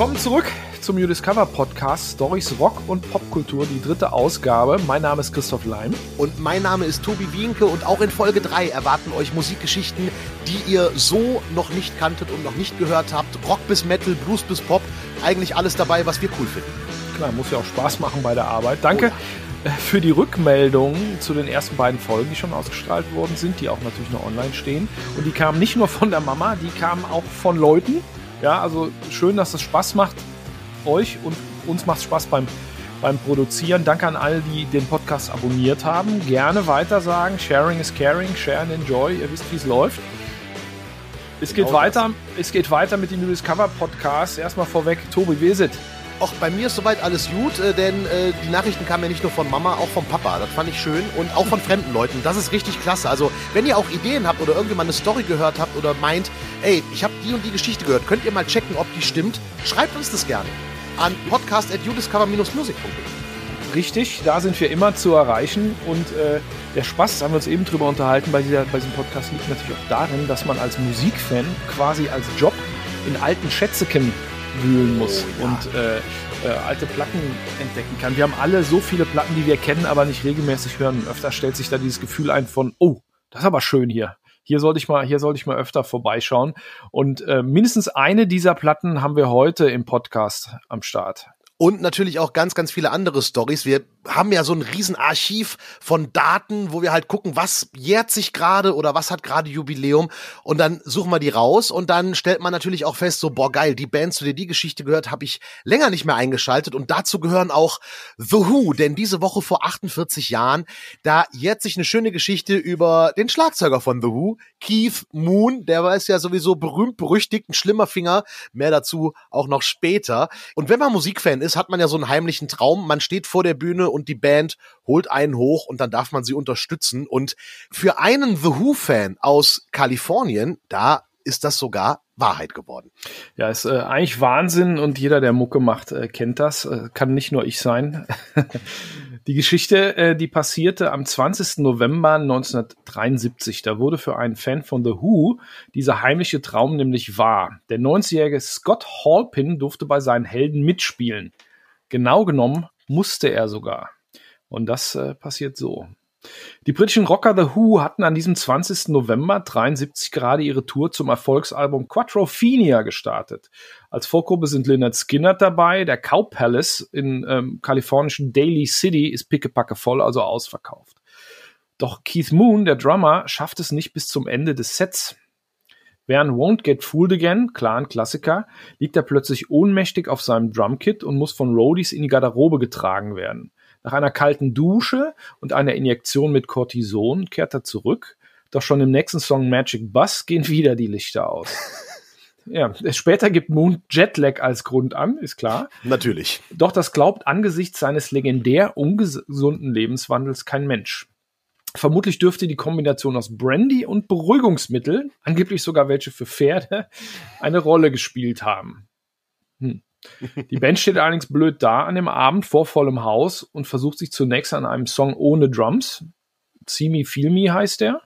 Willkommen zurück zum New Discover Podcast Stories Rock und Popkultur, die dritte Ausgabe. Mein Name ist Christoph Leim. Und mein Name ist Tobi Wienke und auch in Folge 3 erwarten euch Musikgeschichten, die ihr so noch nicht kanntet und noch nicht gehört habt. Rock bis Metal, Blues bis Pop, eigentlich alles dabei, was wir cool finden. Klar, muss ja auch Spaß machen bei der Arbeit. Danke oh für die Rückmeldungen zu den ersten beiden Folgen, die schon ausgestrahlt worden sind, die auch natürlich noch online stehen. Und die kamen nicht nur von der Mama, die kamen auch von Leuten, ja, also schön, dass es Spaß macht. Euch und uns macht es Spaß beim, beim Produzieren. Danke an alle, die den Podcast abonniert haben. Gerne weiter sagen. Sharing is caring. Share and enjoy. Ihr wisst, wie es läuft. Es geht, genau weiter, es geht weiter mit dem New Discover Podcast. Erstmal vorweg, Tobi, wie ist es? Auch bei mir ist soweit alles gut, äh, denn äh, die Nachrichten kamen ja nicht nur von Mama, auch vom Papa. Das fand ich schön und auch von fremden Leuten. Das ist richtig klasse. Also, wenn ihr auch Ideen habt oder irgendjemand eine Story gehört habt oder meint, ey, ich habe die und die Geschichte gehört, könnt ihr mal checken, ob die stimmt? Schreibt uns das gerne an podcast.udiscover-music.de. Richtig, da sind wir immer zu erreichen und äh, der Spaß, haben wir uns eben drüber unterhalten, bei, dieser, bei diesem Podcast liegt natürlich auch darin, dass man als Musikfan quasi als Job in alten Schätzekämmen wühlen muss oh, ja. und äh, äh, alte Platten entdecken kann. Wir haben alle so viele Platten, die wir kennen, aber nicht regelmäßig hören. Und öfter stellt sich da dieses Gefühl ein von, oh, das ist aber schön hier. Hier sollte ich mal, hier sollte ich mal öfter vorbeischauen. Und äh, mindestens eine dieser Platten haben wir heute im Podcast am Start und natürlich auch ganz, ganz viele andere Stories. Wir haben ja so ein Riesenarchiv von Daten, wo wir halt gucken, was jährt sich gerade oder was hat gerade Jubiläum. Und dann suchen wir die raus und dann stellt man natürlich auch fest, so boah geil, die Band, zu der die Geschichte gehört, habe ich länger nicht mehr eingeschaltet. Und dazu gehören auch The Who, denn diese Woche vor 48 Jahren, da jährt sich eine schöne Geschichte über den Schlagzeuger von The Who, Keith Moon, der war ja sowieso berühmt berüchtigt, ein schlimmer Finger, mehr dazu auch noch später. Und wenn man Musikfan ist, ist, hat man ja so einen heimlichen Traum. Man steht vor der Bühne und die Band holt einen hoch und dann darf man sie unterstützen. Und für einen The Who-Fan aus Kalifornien, da ist das sogar Wahrheit geworden. Ja, ist äh, eigentlich Wahnsinn und jeder, der Mucke macht, äh, kennt das. Äh, kann nicht nur ich sein. Die Geschichte, äh, die passierte am 20. November 1973. Da wurde für einen Fan von The Who dieser heimliche Traum nämlich wahr. Der 90-jährige Scott Halpin durfte bei seinen Helden mitspielen. Genau genommen musste er sogar. Und das äh, passiert so. Die britischen Rocker The Who hatten an diesem 20. November 73 gerade ihre Tour zum Erfolgsalbum Quattrophenia gestartet. Als Vorgruppe sind Leonard Skinner dabei, der Cow Palace in ähm, kalifornischen Daly City ist pickepacke voll, also ausverkauft. Doch Keith Moon, der Drummer, schafft es nicht bis zum Ende des Sets. Während Won't Get Fooled Again, klar ein Klassiker, liegt er plötzlich ohnmächtig auf seinem Drumkit und muss von Roadies in die Garderobe getragen werden. Nach einer kalten Dusche und einer Injektion mit Cortison kehrt er zurück. Doch schon im nächsten Song Magic Bus gehen wieder die Lichter aus. Ja, später gibt Moon Jetlag als Grund an, ist klar. Natürlich. Doch das glaubt angesichts seines legendär ungesunden Lebenswandels kein Mensch. Vermutlich dürfte die Kombination aus Brandy und Beruhigungsmittel, angeblich sogar welche für Pferde, eine Rolle gespielt haben. Hm. Die Band steht allerdings blöd da an dem Abend vor vollem Haus und versucht sich zunächst an einem Song ohne Drums. See Me, Feel Me heißt der.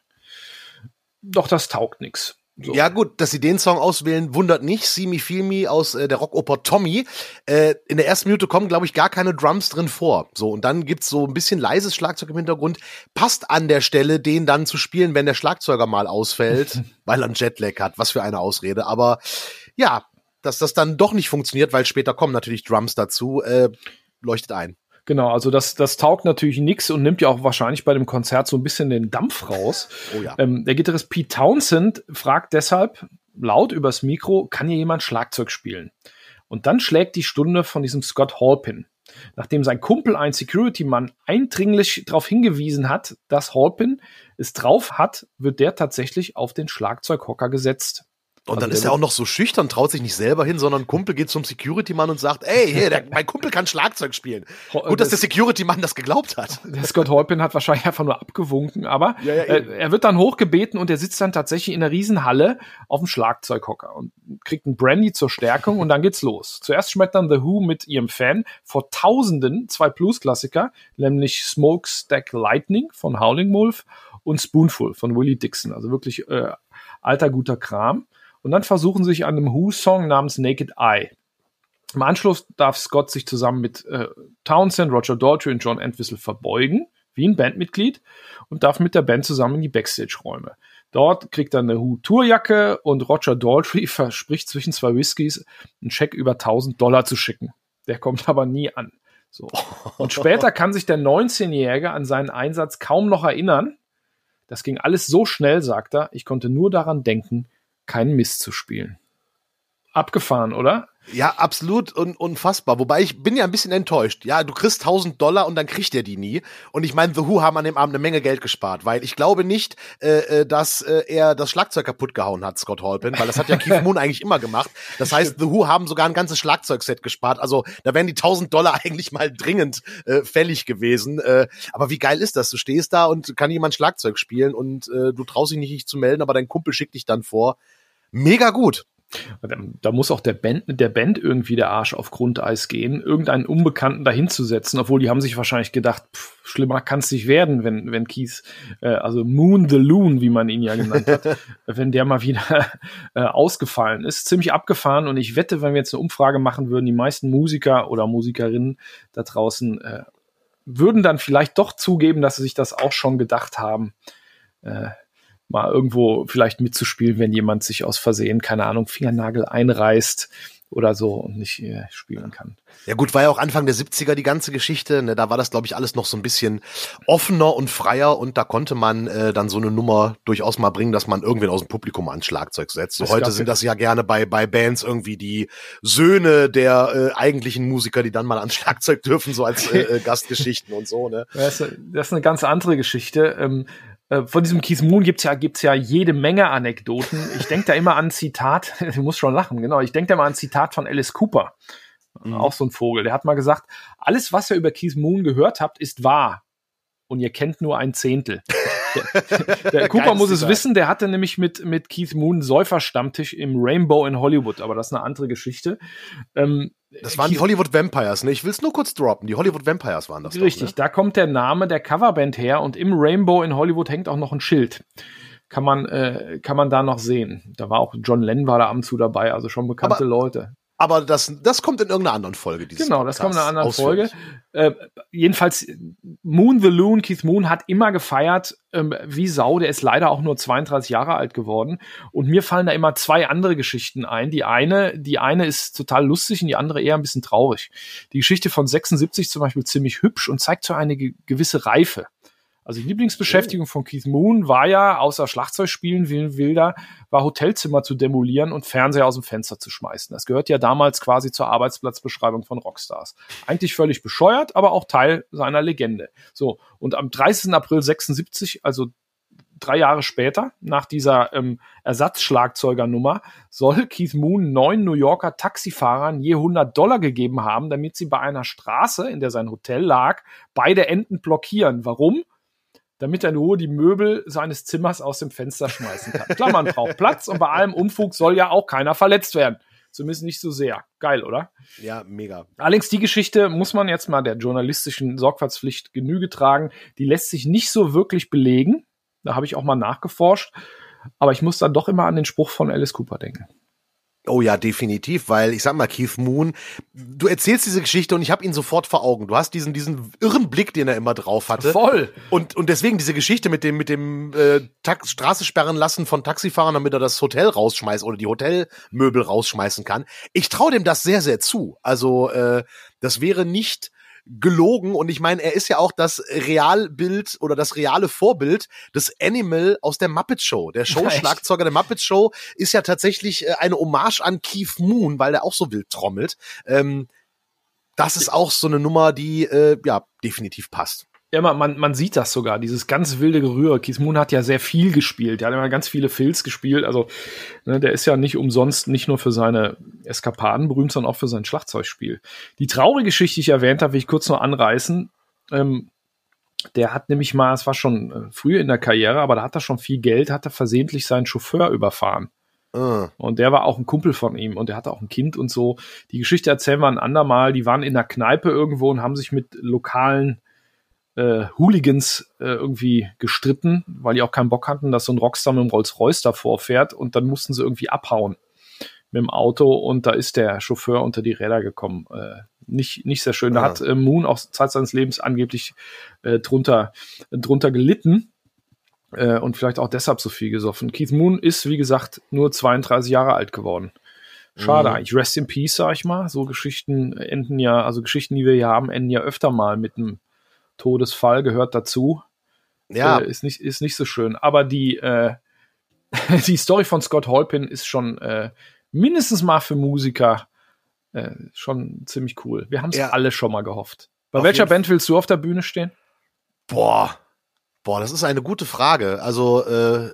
Doch das taugt nichts. So. Ja gut, dass sie den Song auswählen, wundert nicht. See Me Feel Me aus äh, der Rockoper Tommy. Äh, in der ersten Minute kommen, glaube ich, gar keine Drums drin vor. So und dann gibt's so ein bisschen leises Schlagzeug im Hintergrund. Passt an der Stelle, den dann zu spielen, wenn der Schlagzeuger mal ausfällt, weil er einen Jetlag hat. Was für eine Ausrede. Aber ja, dass das dann doch nicht funktioniert, weil später kommen natürlich Drums dazu, äh, leuchtet ein. Genau, also das, das taugt natürlich nix und nimmt ja auch wahrscheinlich bei dem Konzert so ein bisschen den Dampf raus. Oh ja. Ähm, der Gitarrist Pete Townsend fragt deshalb laut übers Mikro, kann hier jemand Schlagzeug spielen? Und dann schlägt die Stunde von diesem Scott Halpin. Nachdem sein Kumpel, ein Security-Mann, eindringlich darauf hingewiesen hat, dass Halpin es drauf hat, wird der tatsächlich auf den Schlagzeughocker gesetzt. Und dann also ist er auch noch so schüchtern, traut sich nicht selber hin, sondern ein Kumpel geht zum Security-Mann und sagt, ey, hier, der, mein Kumpel kann Schlagzeug spielen. Gut, dass der Security-Mann das geglaubt hat. Der Scott Holpin hat wahrscheinlich einfach nur abgewunken, aber ja, ja, äh, er wird dann hochgebeten und er sitzt dann tatsächlich in der Riesenhalle auf dem Schlagzeughocker und kriegt einen Brandy zur Stärkung und dann geht's los. Zuerst schmeckt dann The Who mit ihrem Fan vor Tausenden zwei Blues-Klassiker, nämlich Smokestack Lightning von Howling Wolf und Spoonful von Willie Dixon. Also wirklich äh, alter guter Kram. Und dann versuchen sie sich an einem Who-Song namens Naked Eye. Im Anschluss darf Scott sich zusammen mit äh, Townsend, Roger Daltrey und John Entwistle verbeugen, wie ein Bandmitglied, und darf mit der Band zusammen in die Backstage-Räume. Dort kriegt er eine Hu-Tourjacke und Roger Daltrey verspricht zwischen zwei Whiskys einen Scheck über 1000 Dollar zu schicken. Der kommt aber nie an. So. Und später kann sich der 19-Jährige an seinen Einsatz kaum noch erinnern. Das ging alles so schnell, sagt er. Ich konnte nur daran denken, keinen Mist zu spielen. Abgefahren, oder? Ja, absolut un unfassbar. Wobei ich bin ja ein bisschen enttäuscht. Ja, du kriegst 1000 Dollar und dann kriegt er die nie. Und ich meine, The Who haben an dem Abend eine Menge Geld gespart, weil ich glaube nicht, äh, äh dass äh, er das Schlagzeug kaputt gehauen hat, Scott Halpin, weil das hat ja Keith Moon eigentlich immer gemacht. Das heißt, The Who haben sogar ein ganzes Schlagzeugset gespart. Also da wären die 1000 Dollar eigentlich mal dringend äh, fällig gewesen. Äh, aber wie geil ist das? Du stehst da und kann jemand Schlagzeug spielen und äh, du traust dich nicht, dich zu melden, aber dein Kumpel schickt dich dann vor. Mega gut. Da muss auch der Band, der Band irgendwie der Arsch auf Grundeis gehen, irgendeinen Unbekannten dahinzusetzen, obwohl die haben sich wahrscheinlich gedacht, pff, schlimmer kann es nicht werden, wenn, wenn Keith, äh, also Moon the Loon, wie man ihn ja genannt hat, wenn der mal wieder äh, ausgefallen ist. Ziemlich abgefahren und ich wette, wenn wir jetzt eine Umfrage machen würden, die meisten Musiker oder Musikerinnen da draußen äh, würden dann vielleicht doch zugeben, dass sie sich das auch schon gedacht haben. Äh, mal irgendwo vielleicht mitzuspielen, wenn jemand sich aus Versehen, keine Ahnung, Fingernagel einreißt oder so und nicht äh, spielen kann. Ja gut, war ja auch Anfang der 70er die ganze Geschichte. Ne? Da war das, glaube ich, alles noch so ein bisschen offener und freier und da konnte man äh, dann so eine Nummer durchaus mal bringen, dass man irgendwen aus dem Publikum ans Schlagzeug setzt. So heute sind das ja gerne bei, bei Bands irgendwie die Söhne der äh, eigentlichen Musiker, die dann mal ans Schlagzeug dürfen, so als äh, äh, Gastgeschichten und so. Ne? Das, ist, eine ganz andere Geschichte. Ähm, äh, von diesem Keith Moon gibt's ja, gibt's ja jede Menge Anekdoten. Ich denke da immer an ein Zitat, du musst schon lachen, genau. Ich denke da immer an ein Zitat von Alice Cooper. Mhm. Auch so ein Vogel. Der hat mal gesagt, alles, was ihr über Keith Moon gehört habt, ist wahr. Und ihr kennt nur ein Zehntel. Der, der Cooper muss es wissen, der hatte nämlich mit, mit Keith Moon Säuferstammtisch im Rainbow in Hollywood, aber das ist eine andere Geschichte. Ähm, das waren die Hollywood Vampires, ne? Ich will es nur kurz droppen. Die Hollywood Vampires waren das. Richtig, doch, ne? da kommt der Name der Coverband her und im Rainbow in Hollywood hängt auch noch ein Schild. Kann man, äh, kann man da noch sehen. Da war auch John Lennon war da ab und zu dabei, also schon bekannte Aber Leute. Aber das, das kommt in irgendeiner anderen Folge. Genau, das kommt in einer anderen Folge. Äh, jedenfalls, Moon the Loon, Keith Moon hat immer gefeiert, ähm, wie Sau. Der ist leider auch nur 32 Jahre alt geworden. Und mir fallen da immer zwei andere Geschichten ein. Die eine, die eine ist total lustig und die andere eher ein bisschen traurig. Die Geschichte von 76 zum Beispiel ziemlich hübsch und zeigt so eine gewisse Reife. Also die Lieblingsbeschäftigung von Keith Moon war ja, außer Schlagzeugspielen wie Wilder, war Hotelzimmer zu demolieren und Fernseher aus dem Fenster zu schmeißen. Das gehört ja damals quasi zur Arbeitsplatzbeschreibung von Rockstars. Eigentlich völlig bescheuert, aber auch Teil seiner Legende. So, und am 30. April 76, also drei Jahre später, nach dieser ähm, Ersatzschlagzeugernummer, soll Keith Moon neun New Yorker Taxifahrern je 100 Dollar gegeben haben, damit sie bei einer Straße, in der sein Hotel lag, beide Enden blockieren. Warum? Damit er nur die Möbel seines Zimmers aus dem Fenster schmeißen kann. Klar, man braucht Platz und bei allem Unfug soll ja auch keiner verletzt werden. Zumindest nicht so sehr. Geil, oder? Ja, mega. Allerdings die Geschichte muss man jetzt mal der journalistischen Sorgfaltspflicht Genüge tragen. Die lässt sich nicht so wirklich belegen. Da habe ich auch mal nachgeforscht. Aber ich muss dann doch immer an den Spruch von Alice Cooper denken. Oh ja, definitiv, weil ich sag mal, Keith Moon, du erzählst diese Geschichte und ich habe ihn sofort vor Augen. Du hast diesen diesen irren Blick, den er immer drauf hatte. Voll. Und und deswegen diese Geschichte mit dem mit dem äh, Tax Straße sperren lassen von Taxifahrern, damit er das Hotel rausschmeißt oder die Hotelmöbel rausschmeißen kann. Ich traue dem das sehr sehr zu. Also äh, das wäre nicht gelogen und ich meine, er ist ja auch das Realbild oder das reale Vorbild des Animal aus der Muppet Show. Der Showschlagzeuger der Muppet Show ist ja tatsächlich äh, eine Hommage an Keith Moon, weil der auch so wild trommelt. Ähm, das ist auch so eine Nummer, die äh, ja definitiv passt. Ja, man, man sieht das sogar, dieses ganz wilde Gerühr. Keith Moon hat ja sehr viel gespielt. Er hat immer ganz viele Filz gespielt. Also, ne, der ist ja nicht umsonst nicht nur für seine Eskapaden berühmt, sondern auch für sein Schlagzeugspiel. Die traurige Geschichte, die ich erwähnt habe, will ich kurz noch anreißen. Ähm, der hat nämlich mal, es war schon äh, früh in der Karriere, aber da hat er schon viel Geld, hat er versehentlich seinen Chauffeur überfahren. Uh. Und der war auch ein Kumpel von ihm und der hatte auch ein Kind und so. Die Geschichte erzählen wir ein andermal. Die waren in der Kneipe irgendwo und haben sich mit lokalen äh, Hooligans äh, irgendwie gestritten, weil die auch keinen Bock hatten, dass so ein Rockstar mit dem Rolls-Royce davor fährt und dann mussten sie irgendwie abhauen mit dem Auto und da ist der Chauffeur unter die Räder gekommen. Äh, nicht, nicht sehr schön. Da Ja. hat äh, Moon auch Zeit seines Lebens angeblich äh, drunter, drunter gelitten äh, und vielleicht auch deshalb so viel gesoffen. Keith Moon ist, wie gesagt, nur 32 Jahre alt geworden. Schade Mhm. eigentlich. Rest in Peace, sag ich mal. So Geschichten enden ja, also Geschichten, die wir hier haben, enden ja öfter mal mit einem Todesfall, gehört dazu. Ja, Äh, ist, nicht, ist nicht so schön. Aber die, äh, die Story von Scott Holpin ist schon äh, mindestens mal für Musiker äh, schon ziemlich cool. Wir haben es Ja. alle schon mal gehofft. Bei Auf welcher. Band willst du auf der Bühne stehen? boah, boah, das ist eine gute Frage. Also, äh,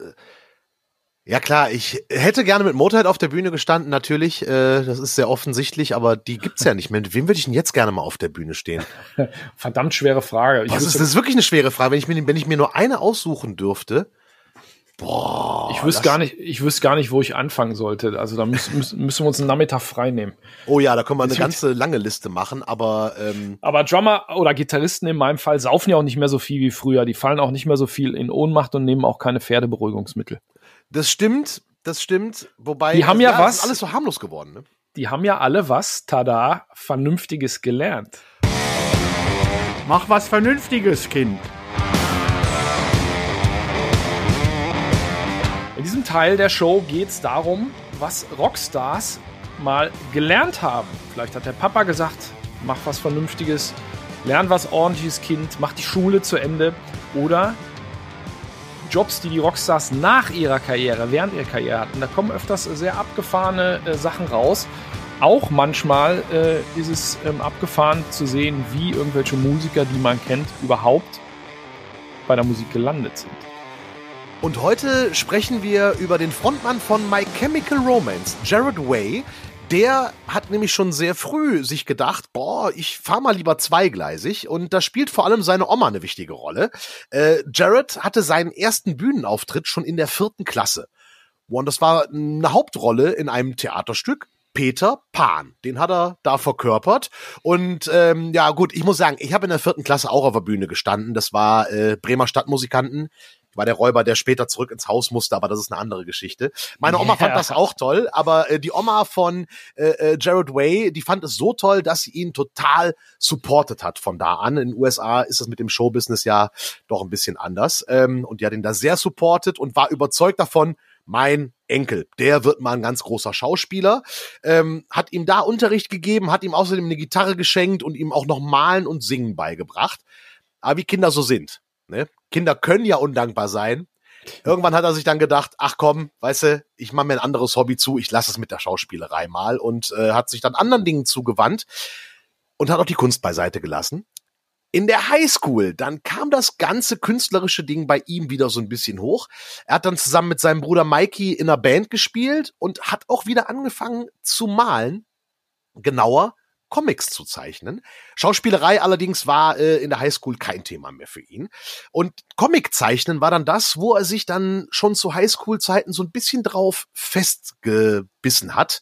ja klar, ich hätte gerne mit Motorhead auf der Bühne gestanden, natürlich. Äh, das ist sehr offensichtlich, aber die gibt's ja nicht mehr. Mit wem würde ich denn jetzt gerne mal auf der Bühne stehen? Verdammt schwere Frage. Ich Das ist, das ist wirklich eine schwere Frage. Wenn ich mir, wenn ich mir nur eine aussuchen dürfte, boah. ich wüsste gar nicht, ich wüsste gar nicht, wo ich anfangen sollte. Also da müssen, müssen, wir uns einen Nachmittag frei nehmen. Oh ja, da können wir eine ganze lange Liste machen, aber ähm, Aber Drummer oder Gitarristen in meinem Fall saufen ja auch nicht mehr so viel wie früher. Die fallen auch nicht mehr so viel in Ohnmacht und nehmen auch keine Pferdeberuhigungsmittel. Das stimmt, das stimmt. Wobei, Die haben ja es was- ist alles so harmlos geworden. Ne? Die haben ja alle was, tada, Vernünftiges gelernt. Mach was Vernünftiges, Kind. In diesem Teil der Show geht es darum, was Rockstars mal gelernt haben. Vielleicht hat der Papa gesagt, mach was Vernünftiges, lern was ordentliches Kind, mach die Schule zu Ende. Oder Jobs, die die Rockstars nach ihrer Karriere, während ihrer Karriere hatten. Da kommen öfters sehr abgefahrene äh, Sachen raus. Auch manchmal äh, ist es ähm, abgefahren zu sehen, wie irgendwelche Musiker, die man kennt, überhaupt bei der Musik gelandet sind. Und heute sprechen wir über den Frontmann von My Chemical Romance, Jared Way. Der hat nämlich schon sehr früh sich gedacht, boah, ich fahr mal lieber zweigleisig. Und da spielt vor allem seine Oma eine wichtige Rolle. Äh, Jared hatte seinen ersten Bühnenauftritt schon in der vierten Klasse. Und das war eine Hauptrolle in einem Theaterstück. Peter Pan, den hat er da verkörpert. Und ähm, ja gut, ich muss sagen, ich habe in der vierten Klasse auch auf der Bühne gestanden. Das war äh, Bremer Stadtmusikanten. War der Räuber, der später zurück ins Haus musste, aber das ist eine andere Geschichte. Meine Oma Ja. fand das auch toll, aber äh, die Oma von äh, äh, Jared Way, die fand es so toll, dass sie ihn total supportet hat von da an. In den USA ist das mit dem Showbusiness ja doch ein bisschen anders. Ähm, und die hat ihn da sehr supportet und war überzeugt davon, mein Enkel, der wird mal ein ganz großer Schauspieler, ähm, hat ihm da Unterricht gegeben, hat ihm außerdem eine Gitarre geschenkt und ihm auch noch Malen und Singen beigebracht. Aber wie Kinder so sind. Ne? Kinder können ja undankbar sein. Irgendwann hat er sich dann gedacht, ach komm, weißt du, ich mache mir ein anderes Hobby zu, ich lasse es mit der Schauspielerei mal und äh, hat sich dann anderen Dingen zugewandt und hat auch die Kunst beiseite gelassen. In der Highschool, dann kam das ganze künstlerische Ding bei ihm wieder so ein bisschen hoch. Er hat dann zusammen mit seinem Bruder Mikey in einer Band gespielt und hat auch wieder angefangen zu malen. Genauer, Comics zu zeichnen. Schauspielerei allerdings war äh, in der Highschool kein Thema mehr für ihn. Und Comiczeichnen war dann das, wo er sich dann schon zu Highschool-Zeiten so ein bisschen drauf festgebissen hat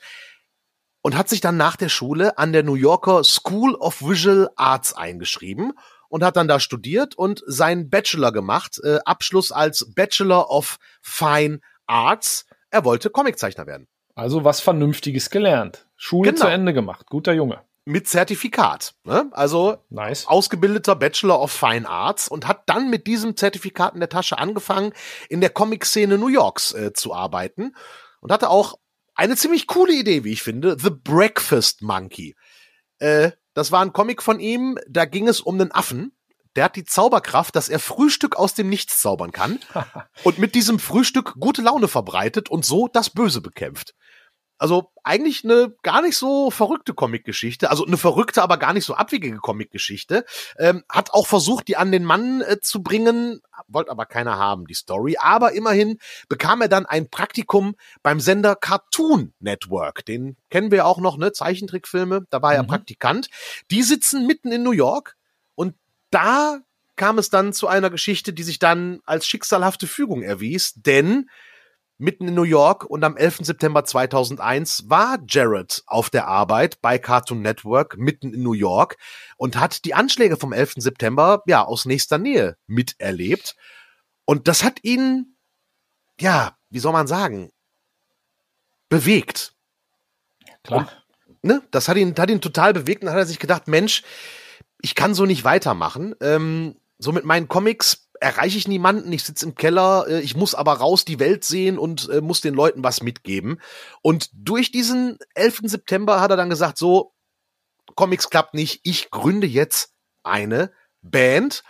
und hat sich dann nach der Schule an der New Yorker School of Visual Arts eingeschrieben und hat dann da studiert und seinen Bachelor gemacht, äh, Abschluss als Bachelor of Fine Arts. Er wollte Comiczeichner werden. Also was Vernünftiges gelernt. Schule Genau. zu Ende gemacht. Guter Junge. Mit Zertifikat. Ne? Also Nice. ausgebildeter Bachelor of Fine Arts und hat dann mit diesem Zertifikat in der Tasche angefangen, in der Comic-Szene New Yorks äh, zu arbeiten und hatte auch eine ziemlich coole Idee, wie ich finde, The Breakfast Monkey. Äh, das war ein Comic von ihm, da ging es um einen Affen, der hat die Zauberkraft, dass er Frühstück aus dem Nichts zaubern kann und mit diesem Frühstück gute Laune verbreitet und so das Böse bekämpft. Also eigentlich eine gar nicht so verrückte Comicgeschichte, also eine verrückte, aber gar nicht so abwegige Comicgeschichte. Ähm, hat auch versucht, die an den Mann äh, zu bringen, wollte aber keiner haben, die Story. Aber immerhin bekam er dann ein Praktikum beim Sender Cartoon Network. Den kennen wir auch noch, ne? Zeichentrickfilme, da war er Mhm. Praktikant. Die sitzen mitten in New York und da kam es dann zu einer Geschichte, die sich dann als schicksalhafte Fügung erwies, denn mitten in New York und am 11. September 2001 war Jared auf der Arbeit bei Cartoon Network mitten in New York und hat die Anschläge vom 11. September ja aus nächster Nähe miterlebt und das hat ihn ja, wie soll man sagen, bewegt. Klar. Und, ne, das hat ihn, hat ihn total bewegt und hat er sich gedacht, Mensch, ich kann so nicht weitermachen. Ähm, so mit meinen Comics erreiche ich niemanden, ich sitze im Keller, äh, ich muss aber raus die Welt sehen und äh, muss den Leuten was mitgeben. Und durch diesen 11. September hat er dann gesagt, so, Comics klappt nicht, ich gründe jetzt eine Band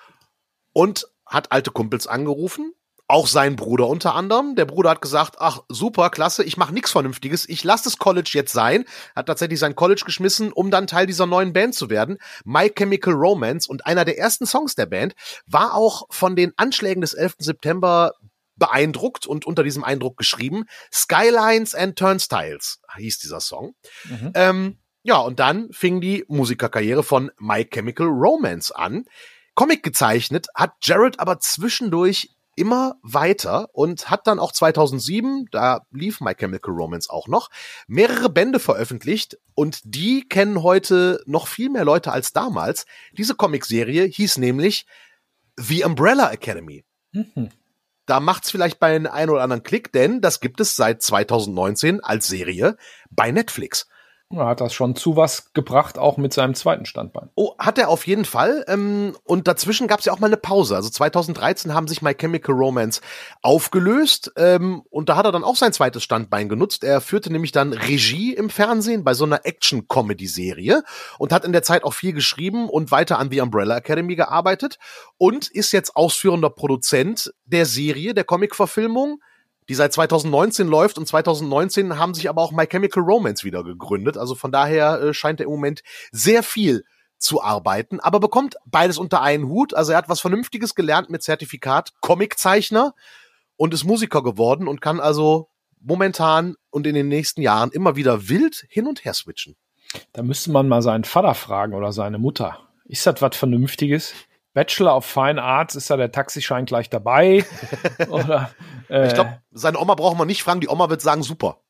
und hat alte Kumpels angerufen, auch sein Bruder unter anderem. Der Bruder hat gesagt, ach super, klasse, ich mache nichts Vernünftiges, ich lasse das College jetzt sein. Hat tatsächlich sein College geschmissen, um dann Teil dieser neuen Band zu werden. My Chemical Romance und einer der ersten Songs der Band war auch von den Anschlägen des 11. September beeindruckt und unter diesem Eindruck geschrieben. Skylines and Turnstiles hieß dieser Song. Mhm. Ähm, ja, und dann fing die Musikerkarriere von My Chemical Romance an. Comic gezeichnet hat Jared aber zwischendurch immer weiter und hat dann auch 2007, da lief My Chemical Romance auch noch, mehrere Bände veröffentlicht und die kennen heute noch viel mehr Leute als damals. Diese Comicserie hieß nämlich The Umbrella Academy. Mhm. Da macht's vielleicht bei einem ein oder anderen Klick, denn das gibt es seit 2019 als Serie bei Netflix. Er hat das schon zu was gebracht, auch mit seinem zweiten Standbein. Oh, hat er auf jeden Fall. Ähm, und dazwischen gab es ja auch mal eine Pause. Also 2013 haben sich My Chemical Romance aufgelöst. Ähm, und da hat er dann auch sein zweites Standbein genutzt. Er führte nämlich dann Regie im Fernsehen bei so einer Action-Comedy-Serie und hat in der Zeit auch viel geschrieben und weiter an The Umbrella Academy gearbeitet und ist jetzt ausführender Produzent der Serie, der Comic-Verfilmung die seit 2019 läuft und 2019 haben sich aber auch My Chemical Romance wieder gegründet. Also von daher äh, scheint er im Moment sehr viel zu arbeiten, aber bekommt beides unter einen Hut. Also er hat was Vernünftiges gelernt mit Zertifikat, Comiczeichner und ist Musiker geworden und kann also momentan und in den nächsten Jahren immer wieder wild hin und her switchen. Da müsste man mal seinen Vater fragen oder seine Mutter. Ist das was Vernünftiges? Bachelor of Fine Arts, ist da der Taxischein gleich dabei? Oder, äh, ich glaube, seine Oma brauchen wir nicht fragen, die Oma wird sagen, super.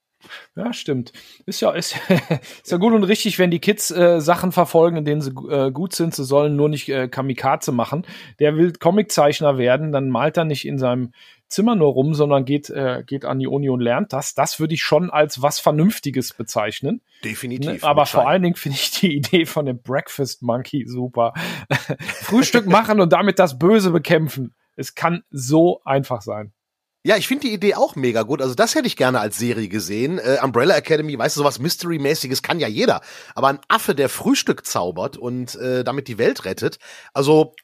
Ja, stimmt. Ist ja, ist, ist ja gut und richtig, wenn die Kids äh, Sachen verfolgen, in denen sie äh, gut sind. Sie sollen nur nicht äh, Kamikaze machen. Der will Comiczeichner werden, dann malt er nicht in seinem Zimmer nur rum, sondern geht, äh, geht an die Uni und lernt das. Das würde ich schon als was Vernünftiges bezeichnen. Definitiv. Ne? Aber vor allen Dingen finde ich die Idee von dem Breakfast Monkey super. Frühstück machen und damit das Böse bekämpfen. Es kann so einfach sein. Ja, ich finde die Idee auch mega gut. Also das hätte ich gerne als Serie gesehen. Äh, Umbrella Academy, weißt du, sowas Mystery-mäßiges kann ja jeder. Aber ein Affe, der Frühstück zaubert und äh, damit die Welt rettet. Also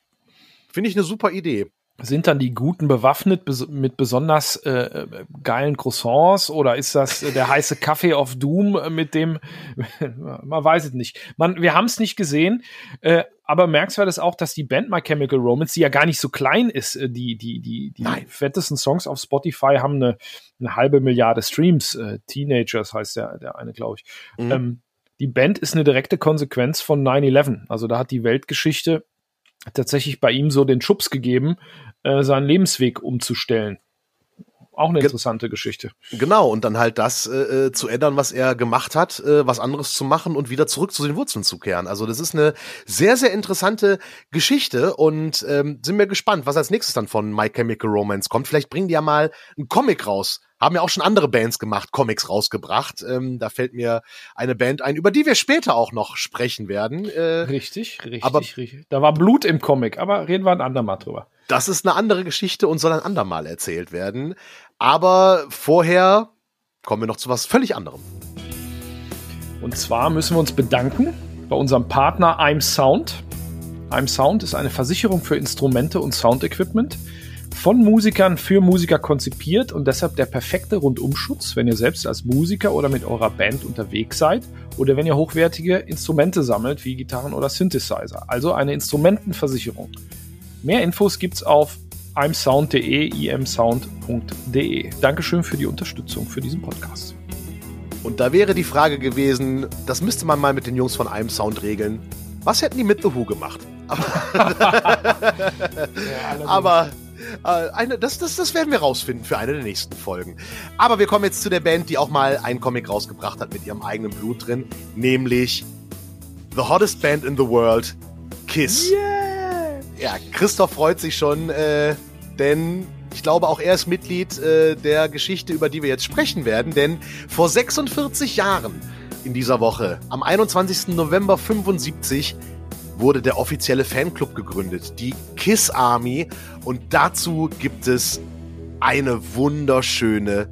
finde ich eine super Idee. Sind dann die Guten bewaffnet bes mit besonders äh, geilen Croissants oder ist das äh, der heiße Kaffee of Doom äh, mit dem, man weiß es nicht. Man, wir haben es nicht gesehen, äh, aber merkswert ist auch, dass die Band My Chemical Romance, die ja gar nicht so klein ist, äh, die, die, die, die Nein. fettesten Songs auf Spotify haben eine, eine halbe Milliarde Streams. Teenagers heißt der, der eine, glaube ich. Mhm. Ähm, die Band ist eine direkte Konsequenz von 9-11. Also da hat die Weltgeschichte tatsächlich bei ihm so den Schubs gegeben, äh, seinen Lebensweg umzustellen. Auch eine interessante Ge Geschichte. Genau, und dann halt das äh, äh, zu ändern, was er gemacht hat, äh, was anderes zu machen und wieder zurück zu den Wurzeln zu kehren. Also das ist eine sehr, sehr interessante Geschichte und ähm, sind wir gespannt, was als nächstes dann von My Chemical Romance kommt. Vielleicht bringen die ja mal einen Comic raus haben ja auch schon andere Bands gemacht, Comics rausgebracht. Ähm, da fällt mir eine Band ein, über die wir später auch noch sprechen werden. Äh, richtig, richtig, aber richtig. Da war Blut im Comic, aber reden wir ein andermal drüber. Das ist eine andere Geschichte und soll ein andermal erzählt werden. Aber vorher kommen wir noch zu was völlig anderem. Und zwar müssen wir uns bedanken bei unserem Partner I'm Sound. I'm Sound ist eine Versicherung für Instrumente und Soundequipment von Musikern für Musiker konzipiert und deshalb der perfekte Rundumschutz, wenn ihr selbst als Musiker oder mit eurer Band unterwegs seid oder wenn ihr hochwertige Instrumente sammelt, wie Gitarren oder Synthesizer. Also eine Instrumentenversicherung. Mehr Infos gibt's auf imsound.de, imsound.de. Dankeschön für die Unterstützung für diesen Podcast. Und da wäre die Frage gewesen, das müsste man mal mit den Jungs von imsound regeln. Was hätten die mit The Who gemacht? Aber, ja, aber äh, eine, das, das, das werden wir rausfinden für eine der nächsten Folgen. Aber wir kommen jetzt zu der Band, die auch mal einen Comic rausgebracht hat mit ihrem eigenen Blut drin, nämlich The Hottest Band in the World, Kiss. Yeah! Ja, Christoph freut sich schon, äh, denn ich glaube, auch er ist Mitglied äh, der Geschichte, über die wir jetzt sprechen werden, denn vor 46 Jahren in dieser Woche. Am 21. November 75 wurde der offizielle Fanclub gegründet, die Kiss Army. Und dazu gibt es eine wunderschöne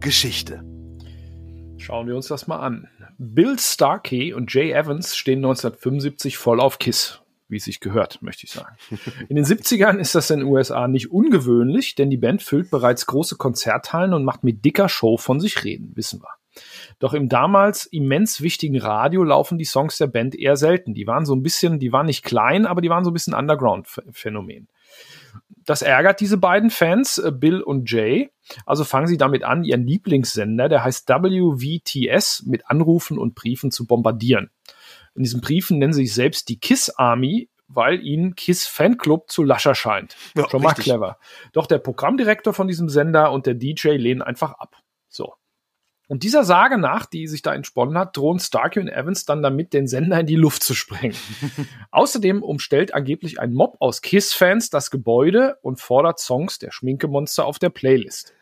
Geschichte. Schauen wir uns das mal an. Bill Starkey und Jay Evans stehen 1975 voll auf Kiss wie es sich gehört, möchte ich sagen. In den 70ern ist das in den USA nicht ungewöhnlich, denn die Band füllt bereits große Konzerthallen und macht mit dicker Show von sich reden, wissen wir. Doch im damals immens wichtigen Radio laufen die Songs der Band eher selten. Die waren so ein bisschen, die waren nicht klein, aber die waren so ein bisschen Underground-Phänomen. Das ärgert diese beiden Fans, äh, Bill und Jay. Also fangen sie damit an, ihren Lieblingssender, der heißt WVTS, mit Anrufen und Briefen zu bombardieren. In diesen Briefen nennen sie sich selbst die Kiss Army, weil ihnen Kiss Fanclub zu lasch erscheint. Ja, Schon mal richtig. clever. Doch der Programmdirektor von diesem Sender und der DJ lehnen einfach ab. So. Und dieser Sage nach, die sich da entsponnen hat, drohen Starkey und Evans dann damit, den Sender in die Luft zu sprengen. Außerdem umstellt angeblich ein Mob aus Kiss-Fans das Gebäude und fordert Songs der Schminkemonster auf der Playlist.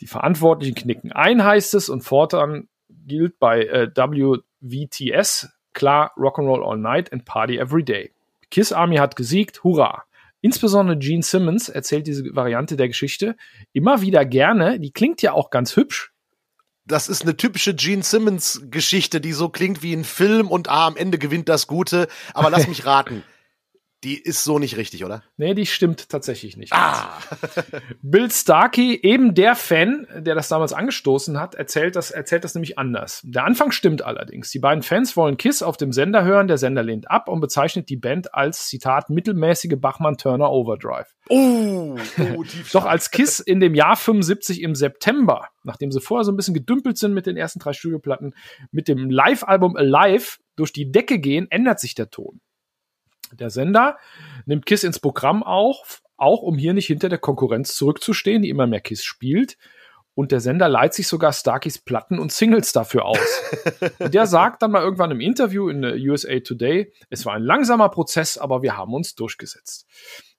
Die Verantwortlichen knicken ein, heißt es, und fortan gilt bei äh, WVTS klar Rock'n'Roll All Night and Party Every Day. Kiss Army hat gesiegt, hurra! Insbesondere Gene Simmons erzählt diese Variante der Geschichte immer wieder gerne. Die klingt ja auch ganz hübsch, das ist eine typische Gene Simmons Geschichte, die so klingt wie ein Film und ah, am Ende gewinnt das Gute. Aber lass mich raten. Die ist so nicht richtig, oder? Nee, die stimmt tatsächlich nicht. Ah. Bill Starkey, eben der Fan, der das damals angestoßen hat, erzählt das, erzählt das nämlich anders. Der Anfang stimmt allerdings. Die beiden Fans wollen Kiss auf dem Sender hören, der Sender lehnt ab und bezeichnet die Band als, Zitat, mittelmäßige Bachmann-Turner Overdrive. Oh, oh Doch als Kiss in dem Jahr 75 im September, nachdem sie vorher so ein bisschen gedümpelt sind mit den ersten drei Studioplatten, mit dem Live-Album Alive durch die Decke gehen, ändert sich der Ton. Der Sender nimmt KISS ins Programm auf, auch um hier nicht hinter der Konkurrenz zurückzustehen, die immer mehr KISS spielt. Und der Sender leiht sich sogar Starkeys Platten und Singles dafür aus. und der sagt dann mal irgendwann im Interview in USA Today, es war ein langsamer Prozess, aber wir haben uns durchgesetzt.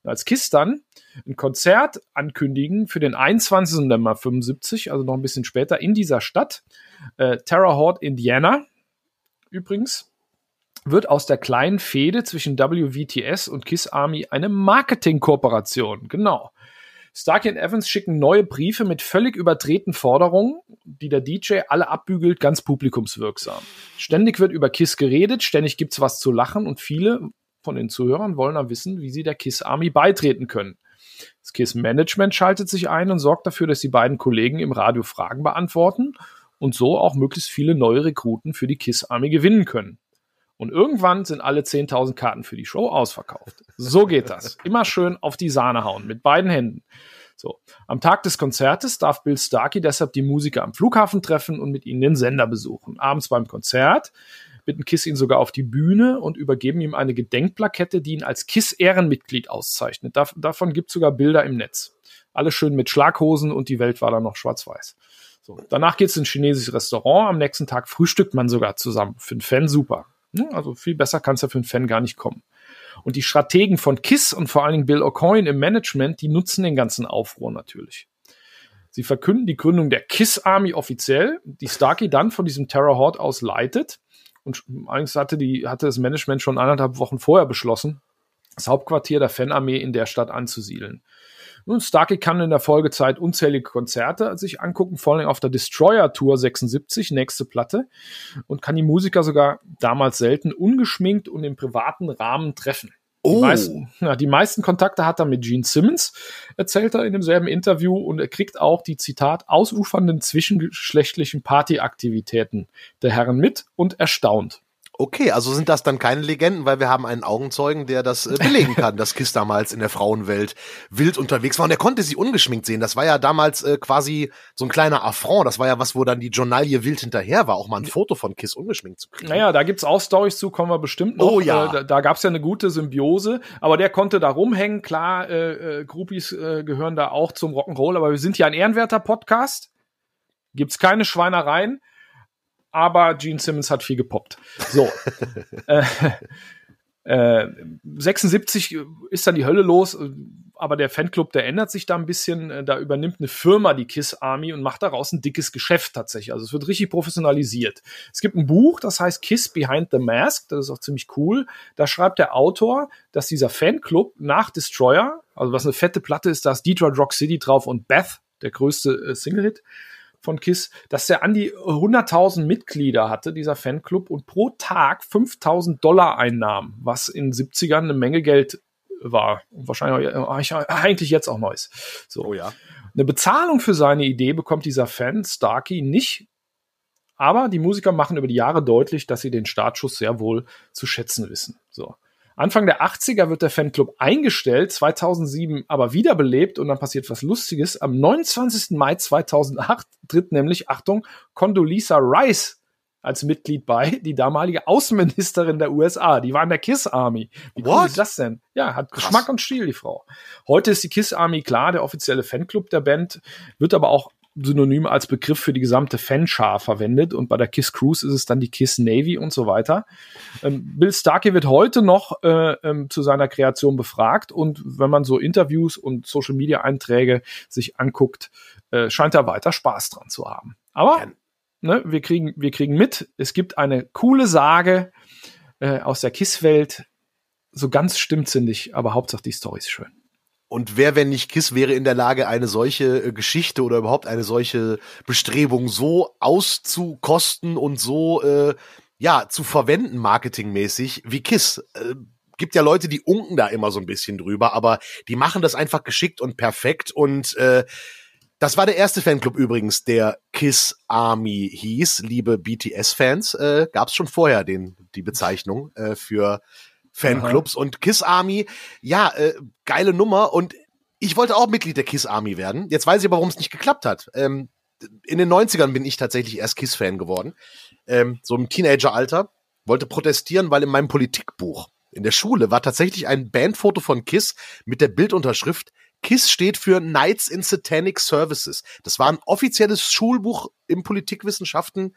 Als KISS dann ein Konzert ankündigen für den 21. November 75, also noch ein bisschen später, in dieser Stadt, äh, Terre Haute, Indiana, übrigens, wird aus der kleinen Fehde zwischen WVTS und Kiss Army eine Marketingkooperation. Genau. Starkey und Evans schicken neue Briefe mit völlig überdrehten Forderungen, die der DJ alle abbügelt, ganz publikumswirksam. Ständig wird über Kiss geredet, ständig gibt's was zu lachen und viele von den Zuhörern wollen dann wissen, wie sie der Kiss Army beitreten können. Das Kiss Management schaltet sich ein und sorgt dafür, dass die beiden Kollegen im Radio Fragen beantworten und so auch möglichst viele neue Rekruten für die Kiss Army gewinnen können. Und irgendwann sind alle 10.000 Karten für die Show ausverkauft. So geht das. Immer schön auf die Sahne hauen mit beiden Händen. So. Am Tag des Konzertes darf Bill Starkey deshalb die Musiker am Flughafen treffen und mit ihnen den Sender besuchen. Abends beim Konzert bitten Kiss ihn sogar auf die Bühne und übergeben ihm eine Gedenkplakette, die ihn als Kiss-Ehrenmitglied auszeichnet. Dav davon gibt es sogar Bilder im Netz. Alles schön mit Schlaghosen und die Welt war dann noch schwarz-weiß. So. Danach geht's in ein chinesisches Restaurant. Am nächsten Tag frühstückt man sogar zusammen. Für einen Fan super. Ne? Also viel besser kann es ja für einen Fan gar nicht kommen. Und die Strategen von KISS und vor allen Dingen Bill O'Coin im Management, die nutzen den ganzen Aufruhr natürlich. Sie verkünden die Gründung der KISS Army offiziell, die Starkey dann von diesem Terror Horde aus leitet. Und eigentlich hatte, die, hatte das Management schon anderthalb Wochen vorher beschlossen, das Hauptquartier der Fanarmee in der Stadt anzusiedeln. Nun, Starkey kann in der Folgezeit unzählige Konzerte sich angucken, vor allem auf der Destroyer Tour 76, nächste Platte, und kann die Musiker sogar damals selten ungeschminkt und im privaten Rahmen treffen. Oh. Die, meisten, ja, die meisten Kontakte hat er mit Gene Simmons, erzählt er in demselben Interview, und er kriegt auch die Zitat ausufernden zwischengeschlechtlichen Partyaktivitäten der Herren mit und erstaunt. Okay, also sind das dann keine Legenden, weil wir haben einen Augenzeugen, der das äh, belegen kann, dass Kiss damals in der Frauenwelt wild unterwegs war und er konnte sie ungeschminkt sehen. Das war ja damals äh, quasi so ein kleiner Affront. Das war ja was, wo dann die Journalie wild hinterher war, auch mal ein Foto von Kiss ungeschminkt zu kriegen. Naja, da gibt's auch Stories zu, kommen wir bestimmt noch. Oh ja. Äh, da, da gab's ja eine gute Symbiose, aber der konnte da rumhängen. Klar, äh, äh, Groupies äh, gehören da auch zum Rock'n'Roll, aber wir sind ja ein ehrenwerter Podcast. Gibt's keine Schweinereien aber Gene Simmons hat viel gepoppt. So. äh, äh, 76 ist dann die Hölle los. aber der Fanclub, der ändert sich da ein bisschen. Äh, da übernimmt eine Firma die Kiss Army und macht daraus ein dickes Geschäft tatsächlich. Also es wird richtig professionalisiert. Es gibt ein Buch, das heißt Kiss Behind the Mask. Das ist auch ziemlich cool. Da schreibt der Autor, dass dieser Fanclub nach Destroyer, also was eine fette Platte ist, da ist Detroit Rock City drauf und Beth, der größte äh, Single-Hit von KISS, dass der an die 100.000 Mitglieder hatte, dieser Fanclub, und pro Tag 5.000 Dollar einnahm, was in 70ern eine Menge Geld war. Und wahrscheinlich äh, eigentlich jetzt auch Neues. So. Oh ja. Eine Bezahlung für seine Idee bekommt dieser Fan, Starkey, nicht. Aber die Musiker machen über die Jahre deutlich, dass sie den Startschuss sehr wohl zu schätzen wissen. So. Anfang der 80er wird der Fanclub eingestellt, 2007 aber wiederbelebt und dann passiert was Lustiges. Am 29. Mai 2008 tritt nämlich, Achtung, Condoleezza Rice als Mitglied bei, die damalige Außenministerin der USA. Die war in der Kiss Army. Wie cool ist das denn? Ja, hat Krass. Geschmack und Stil, die Frau. Heute ist die Kiss Army klar, der offizielle Fanclub der Band, wird aber auch synonym als Begriff für die gesamte Fanschar verwendet und bei der Kiss Cruise ist es dann die Kiss Navy und so weiter. Ähm, Bill Starkey wird heute noch äh, ähm, zu seiner Kreation befragt und wenn man so Interviews und Social Media Einträge sich anguckt, äh, scheint er weiter Spaß dran zu haben. Aber ja ne, wir kriegen, wir kriegen mit, es gibt eine coole Sage äh, aus der KISS-Welt. So ganz stimmt sie nicht, aber Hauptsache die Story ist schön. Und wer, wenn nicht KISS, wäre in der Lage, eine solche äh, Geschichte oder überhaupt eine solche Bestrebung so auszukosten und so äh, ja zu verwenden, marketingmäßig, wie KISS? Äh, gibt ja Leute, die unken da immer so ein bisschen drüber, aber die machen das einfach geschickt und perfekt und äh, das war der erste Fanclub übrigens, der Kiss Army hieß. Liebe BTS-Fans, äh, gab es schon vorher den, die Bezeichnung äh, für Fanclubs. Aha. Und Kiss Army, ja, äh, geile Nummer. Und ich wollte auch Mitglied der Kiss Army werden. Jetzt weiß ich aber, warum es nicht geklappt hat. Ähm, in den 90ern bin ich tatsächlich erst Kiss-Fan geworden. Ähm, so im Teenager-Alter. Wollte protestieren, weil in meinem Politikbuch in der Schule war tatsächlich ein Bandfoto von Kiss mit der Bildunterschrift KISS steht für Knights in Satanic Services. Das war ein offizielles Schulbuch im Politikwissenschaften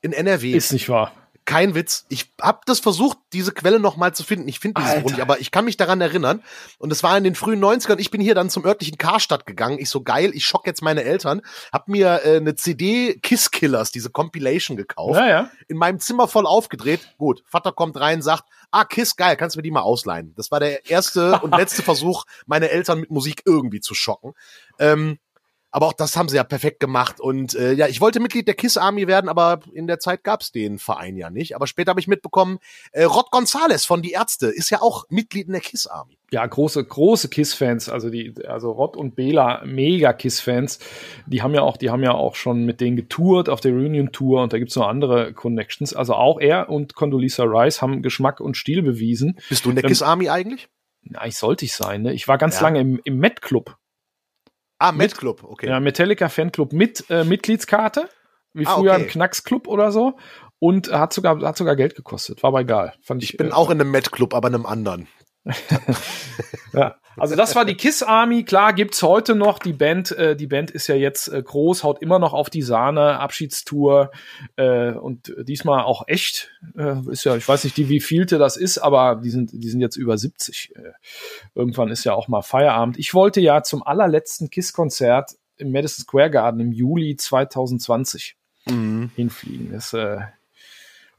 in NRW. Ist nicht wahr. Kein Witz. Ich habe das versucht, diese Quelle noch mal zu finden. Ich finde dieses Buch nicht, aber ich kann mich daran erinnern. Und es war in den frühen 90ern. Ich bin hier dann zum örtlichen Karstadt gegangen. Ich so geil, ich schock jetzt meine Eltern. Hab mir äh, eine CD Kiss Killers, diese Compilation gekauft. Ja, ja. In meinem Zimmer voll aufgedreht. Gut, Vater kommt rein, sagt, ah, Kiss, geil, kannst du mir die mal ausleihen. Das war der erste und letzte Versuch, meine Eltern mit Musik irgendwie zu schocken. Ähm, aber auch das haben sie ja perfekt gemacht. Und äh, ja, ich wollte Mitglied der Kiss Army werden, aber in der Zeit gab's den Verein ja nicht. Aber später habe ich mitbekommen, äh, Rod Gonzales von Die Ärzte ist ja auch Mitglied in der Kiss Army. Ja, große, große Kiss-Fans, also die, also Rod und Bela, mega Kiss-Fans. Die haben ja auch, die haben ja auch schon mit denen getourt auf der Reunion-Tour und da gibt's noch andere Connections. Also auch er und Condoleezza Rice haben Geschmack und Stil bewiesen. Bist du in der ähm, Kiss Army eigentlich? Na, ich sollte ich sein, ne? Ich war ganz ja. lange im, im Met Ah, Met Club, okay. Ja, Metallica Fanclub mit äh, Mitgliedskarte, wie ah, früher okay. im Knacksclub oder so. Und hat sogar, hat sogar Geld gekostet. War aber egal. Fand ich, ich bin äh, auch in einem Met Club, aber in einem anderen. ja. Also das war die Kiss Army. Klar gibt's heute noch die Band. Äh, die Band ist ja jetzt äh, groß, haut immer noch auf die Sahne, Abschiedstour äh, und diesmal auch echt. Äh, ist ja, ich weiß nicht, die wie vielte das ist, aber die sind, die sind jetzt über 70. Äh, irgendwann ist ja auch mal Feierabend. Ich wollte ja zum allerletzten Kiss-Konzert im Madison Square Garden im Juli 2020 mhm. hinfliegen. Das äh,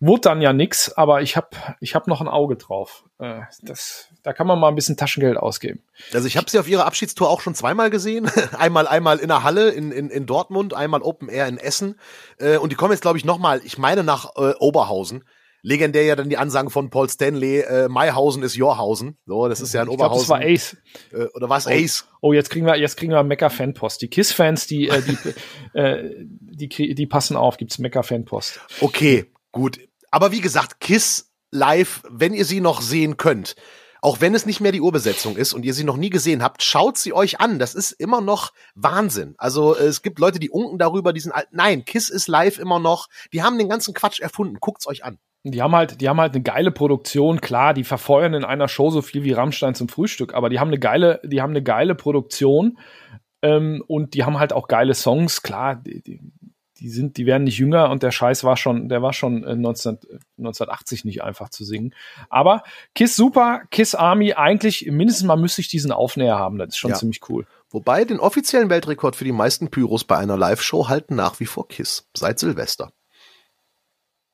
Wurde dann ja nix, aber ich habe ich hab noch ein Auge drauf. Äh, das, da kann man mal ein bisschen Taschengeld ausgeben. Also ich habe sie auf ihrer Abschiedstour auch schon zweimal gesehen. einmal einmal in der Halle in, in, in Dortmund, einmal Open Air in Essen. Äh, und die kommen jetzt, glaube ich, nochmal, ich meine nach äh, Oberhausen. Legendär ja dann die Ansagen von Paul Stanley, äh, Maihausen ist Jorhausen. So, das ist ja ein ich Oberhausen. Glaub, das war Ace. Äh, oder war es oh, Ace? Oh, jetzt kriegen wir, jetzt kriegen wir Mecha-Fanpost. Die KISS-Fans, die, äh, die, äh, die, die passen auf, gibt's Mecha-Fanpost. Okay, gut. Aber wie gesagt, Kiss live, wenn ihr sie noch sehen könnt, auch wenn es nicht mehr die Urbesetzung ist und ihr sie noch nie gesehen habt, schaut sie euch an. Das ist immer noch Wahnsinn. Also äh, es gibt Leute, die unken darüber, die sind alt. Nein, Kiss ist live immer noch. Die haben den ganzen Quatsch erfunden. Guckt's euch an. Die haben halt, die haben halt eine geile Produktion. Klar, die verfeuern in einer Show so viel wie Rammstein zum Frühstück, aber die haben eine geile, die haben eine geile Produktion ähm, und die haben halt auch geile Songs. Klar, die, die, die sind, die werden nicht jünger und der Scheiß war schon, der war schon 19, 1980 nicht einfach zu singen. Aber Kiss super, Kiss Army, eigentlich mindestens mal müsste ich diesen Aufnäher haben. Das ist schon ja. ziemlich cool. Wobei den offiziellen Weltrekord für die meisten Pyros bei einer Live-Show halten nach wie vor Kiss seit Silvester.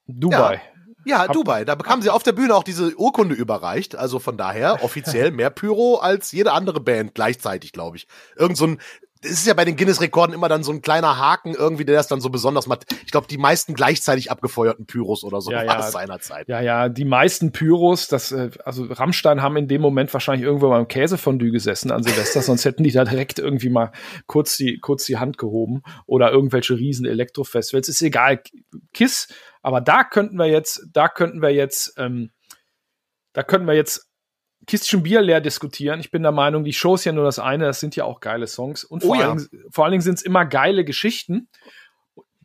Dubai. Ja. Ja, Dubai. Da bekamen sie auf der Bühne auch diese Urkunde überreicht. Also von daher offiziell mehr Pyro als jede andere Band gleichzeitig, glaube ich. Irgend so ein es ist ja bei den Guinness-Rekorden immer dann so ein kleiner Haken irgendwie, der das dann so besonders macht. Ich glaube, die meisten gleichzeitig abgefeuerten Pyros oder so ja, war ja. es seinerzeit. Ja, ja, die meisten Pyros, das, äh, also Rammstein haben in dem Moment wahrscheinlich irgendwo beim Käsefondue gesessen an Silvester, sonst hätten die da direkt irgendwie mal kurz die, kurz die Hand gehoben oder irgendwelche riesen Elektrofestivals. Ist egal. KISS, aber da könnten wir jetzt, da könnten wir jetzt, ähm, da könnten wir jetzt Kistchen Bier leer diskutieren. Ich bin der Meinung, die Show ist ja nur das eine, das sind ja auch geile Songs. Und vor, oh ja. allen, vor allen Dingen sind es immer geile Geschichten.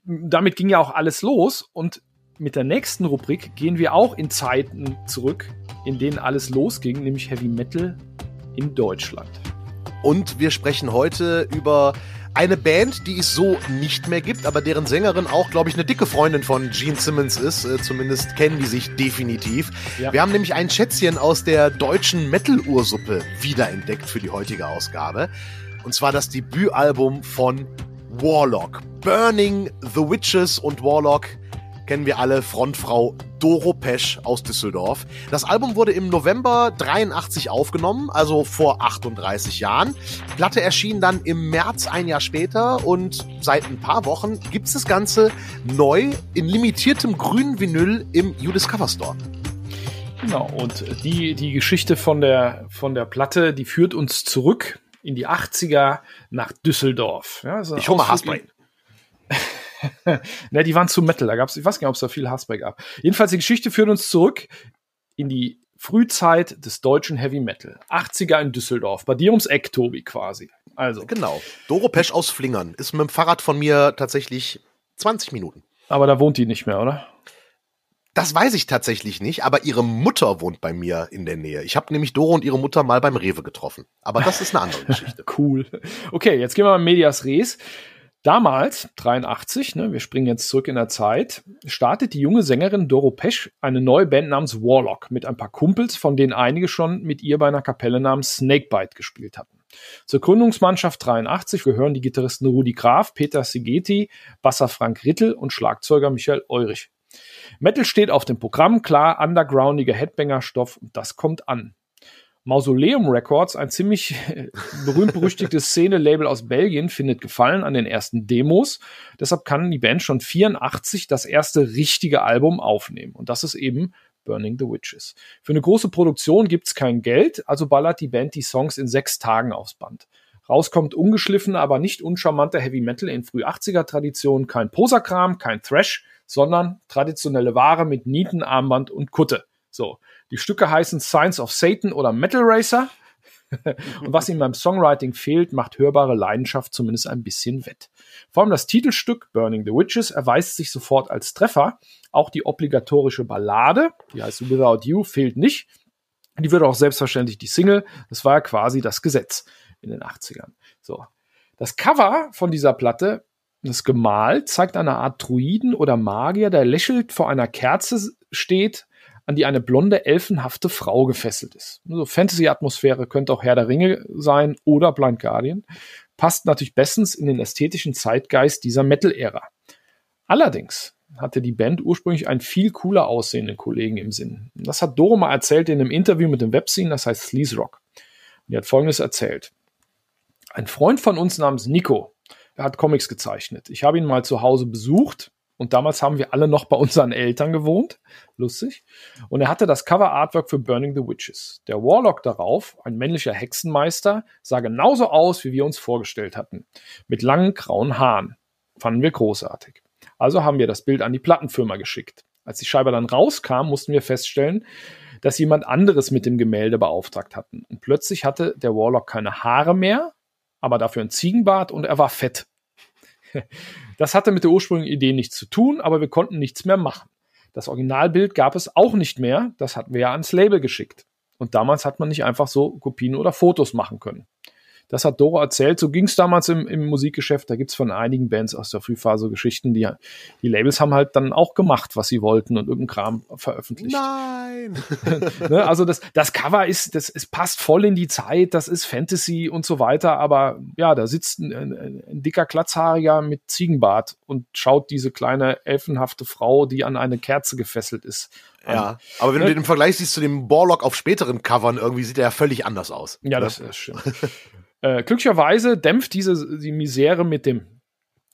Damit ging ja auch alles los. Und mit der nächsten Rubrik gehen wir auch in Zeiten zurück, in denen alles losging, nämlich Heavy Metal in Deutschland. Und wir sprechen heute über eine Band, die es so nicht mehr gibt, aber deren Sängerin auch, glaube ich, eine dicke Freundin von Gene Simmons ist. Äh, zumindest kennen die sich definitiv. Ja. Wir haben nämlich ein Schätzchen aus der deutschen Metal-Ursuppe wiederentdeckt für die heutige Ausgabe. Und zwar das Debütalbum von Warlock. Burning the Witches und Warlock kennen wir alle Frontfrau Doro Pesch aus Düsseldorf. Das Album wurde im November 83 aufgenommen, also vor 38 Jahren. Die Platte erschien dann im März ein Jahr später und seit ein paar Wochen gibt es das Ganze neu in limitiertem grünen Vinyl im U-Discover Store. Genau, und die, die Geschichte von der, von der Platte, die führt uns zurück in die 80er nach Düsseldorf. Ja, ich hole mal Haarspray. ne, die waren zu Metal. Da gab's, ich weiß gar nicht, ob es da viel Hassbay gab. Jedenfalls, die Geschichte führt uns zurück in die Frühzeit des deutschen Heavy Metal. 80er in Düsseldorf. Bei dir ums Eck, Tobi, quasi. Also. Genau. Doro Pesch aus Flingern. Ist mit dem Fahrrad von mir tatsächlich 20 Minuten. Aber da wohnt die nicht mehr, oder? Das weiß ich tatsächlich nicht, aber ihre Mutter wohnt bei mir in der Nähe. Ich habe nämlich Doro und ihre Mutter mal beim Rewe getroffen. Aber das ist eine andere Geschichte. cool. Okay, jetzt gehen wir mal in Medias Res. Damals, 83, ne, wir springen jetzt zurück in der Zeit, startet die junge Sängerin Doro Pesch eine neue Band namens Warlock mit ein paar Kumpels, von denen einige schon mit ihr bei einer Kapelle namens Snakebite gespielt hatten. Zur Gründungsmannschaft 83 gehören die Gitarristen Rudi Graf, Peter Sigeti, Basser Frank Rittel und Schlagzeuger Michael Eurich. Metal steht auf dem Programm, klar, undergroundiger Headbanger-Stoff und das kommt an. Mausoleum Records, ein ziemlich berühmt-berüchtigtes Szene-Label aus Belgien, findet Gefallen an den ersten Demos. Deshalb kann die Band schon 84 das erste richtige Album aufnehmen. Und das ist eben Burning the Witches. Für eine große Produktion gibt's kein Geld, also ballert die Band die Songs in sechs Tagen aufs Band. Rauskommt ungeschliffen, aber nicht uncharmanter Heavy Metal in früh 80er Tradition, kein Poserkram, kein Thrash, sondern traditionelle Ware mit Nieten, Armband und Kutte. So. Die Stücke heißen Signs of Satan oder Metal Racer. und was ihm beim Songwriting fehlt, macht hörbare Leidenschaft zumindest ein bisschen wett. Vor allem das Titelstück Burning the Witches erweist sich sofort als Treffer. Auch die obligatorische Ballade, die heißt Without You, fehlt nicht. Die wird auch selbstverständlich die Single. Das war ja quasi das Gesetz in den 80ern. So. Das Cover von dieser Platte, das gemalt, zeigt eine Art Druiden oder Magier, der lächelt vor einer Kerze steht, an die eine blonde, elfenhafte Frau gefesselt ist. So Fantasy-Atmosphäre könnte auch Herr der Ringe sein oder Blind Guardian. Passt natürlich bestens in den ästhetischen Zeitgeist dieser Metal-Ära. Allerdings hatte die Band ursprünglich einen viel cooler aussehenden Kollegen im Sinn. Das hat Doro mal erzählt in einem Interview mit dem Webscene, das heißt Sleaze Rock. Und er hat folgendes erzählt. Ein Freund von uns namens Nico, der hat Comics gezeichnet. Ich habe ihn mal zu Hause besucht und damals haben wir alle noch bei unseren Eltern gewohnt. Lustig. Und er hatte das Cover-Artwork für Burning the Witches. Der Warlock darauf, ein männlicher Hexenmeister, sah genauso aus, wie wir uns vorgestellt hatten. Mit langen grauen Haaren. Fanden wir großartig. Also haben wir das Bild an die Plattenfirma geschickt. Als die Scheibe dann rauskam, mussten wir feststellen, dass jemand anderes mit dem Gemälde beauftragt hatten. Und plötzlich hatte der Warlock keine Haare mehr, aber dafür ein Ziegenbart und er war fett. Das hatte mit der ursprünglichen Idee nichts zu tun, aber wir konnten nichts mehr machen. Das Originalbild gab es auch nicht mehr, das hatten wir ja ans Label geschickt. Und damals hat man nicht einfach so Kopien oder Fotos machen können. Das hat Doro erzählt. So ging es damals im, im Musikgeschäft. Da gibt's von einigen Bands aus der Frühphase Geschichten, die die Labels haben halt dann auch gemacht, was sie wollten und irgendeinen Kram veröffentlicht. Nein! ne? Also das, das Cover ist, das es passt voll in die Zeit, das ist Fantasy und so weiter, aber ja, da sitzt ein, ein, ein dicker Glatzhaariger mit Ziegenbart und schaut diese kleine elfenhafte Frau, die an eine Kerze gefesselt ist. Ja, aber wenn du den im Vergleich siehst zu dem Borlock auf späteren Covern, irgendwie sieht er ja völlig anders aus. Ja, das ist stimmt. Äh, glücklicherweise dämpft diese die Misere mit dem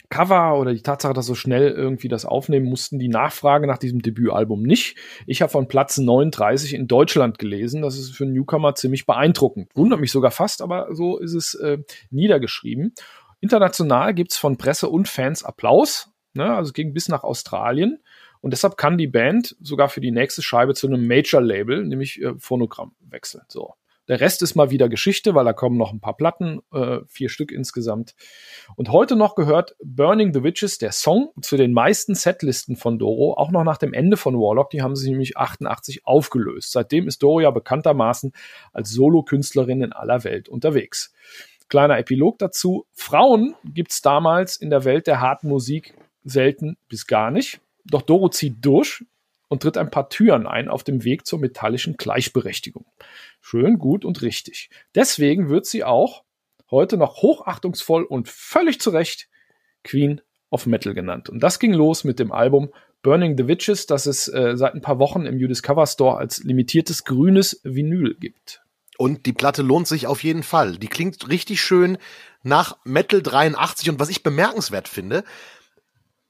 Cover oder die Tatsache, dass so schnell irgendwie das aufnehmen mussten, die Nachfrage nach diesem Debütalbum nicht. Ich habe von Platz 39 in Deutschland gelesen. Das ist für einen Newcomer ziemlich beeindruckend. Wundert mich sogar fast, aber so ist es äh, niedergeschrieben. International gibt's von Presse und Fans Applaus. Ne? Also es ging bis nach Australien. Und deshalb kann die Band sogar für die nächste Scheibe zu einem Major-Label, nämlich äh, Phonogramm, wechseln. So. Der Rest ist mal wieder Geschichte, weil da kommen noch ein paar Platten, äh, vier Stück insgesamt. Und heute noch gehört Burning the Witches, der Song, zu den meisten Setlisten von Doro, auch noch nach dem Ende von Warlock. Die haben sie nämlich 88 aufgelöst. Seitdem ist Doro ja bekanntermaßen als Solokünstlerin in aller Welt unterwegs. Kleiner Epilog dazu. Frauen gibt's damals in der Welt der harten Musik selten bis gar nicht. Doch Doro zieht durch und tritt ein paar Türen ein auf dem Weg zur metallischen Gleichberechtigung. Schön, gut und richtig. Deswegen wird sie auch heute noch hochachtungsvoll und völlig zu Recht Queen of Metal genannt. Und das ging los mit dem Album Burning the Witches, das es äh, seit ein paar Wochen im Judas Cover Store als limitiertes grünes Vinyl gibt. Und die Platte lohnt sich auf jeden Fall. Die klingt richtig schön nach Metal 83 und was ich bemerkenswert finde,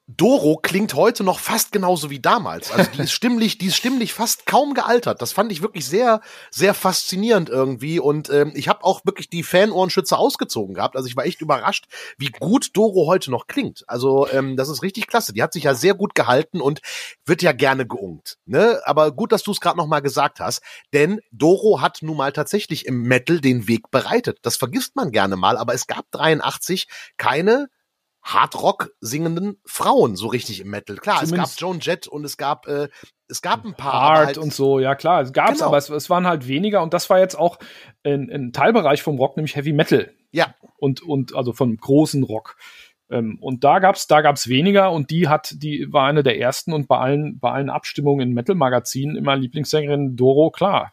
Doro klingt heute noch fast genauso wie damals. Also die ist stimmlich, die ist stimmlich fast kaum gealtert. Das fand ich wirklich sehr, sehr faszinierend irgendwie. Und ähm, ich habe auch wirklich die Fanohrenschütze ausgezogen gehabt. Also ich war echt überrascht, wie gut Doro heute noch klingt. Also ähm, das ist richtig klasse. Die hat sich ja sehr gut gehalten und wird ja gerne geungt. Ne? Aber gut, dass du es gerade noch mal gesagt hast, denn Doro hat nun mal tatsächlich im Metal den Weg bereitet. Das vergisst man gerne mal. Aber es gab 83 keine Hardrock singenden Frauen so richtig im Metal. Klar, Zumindest es gab Joan Jett und es gab äh, es gab ein paar Hard halt und so, ja klar, es gab's, genau. aber es, es, waren halt weniger und das war jetzt auch ein, ein Teilbereich vom Rock, nämlich Heavy Metal. Ja. Und und also vom großen Rock. Ähm, und da gab's da gab's weniger und die hat die war eine der ersten und bei allen bei allen Abstimmungen in Metal Magazinen immer Lieblingssängerin Doro, klar,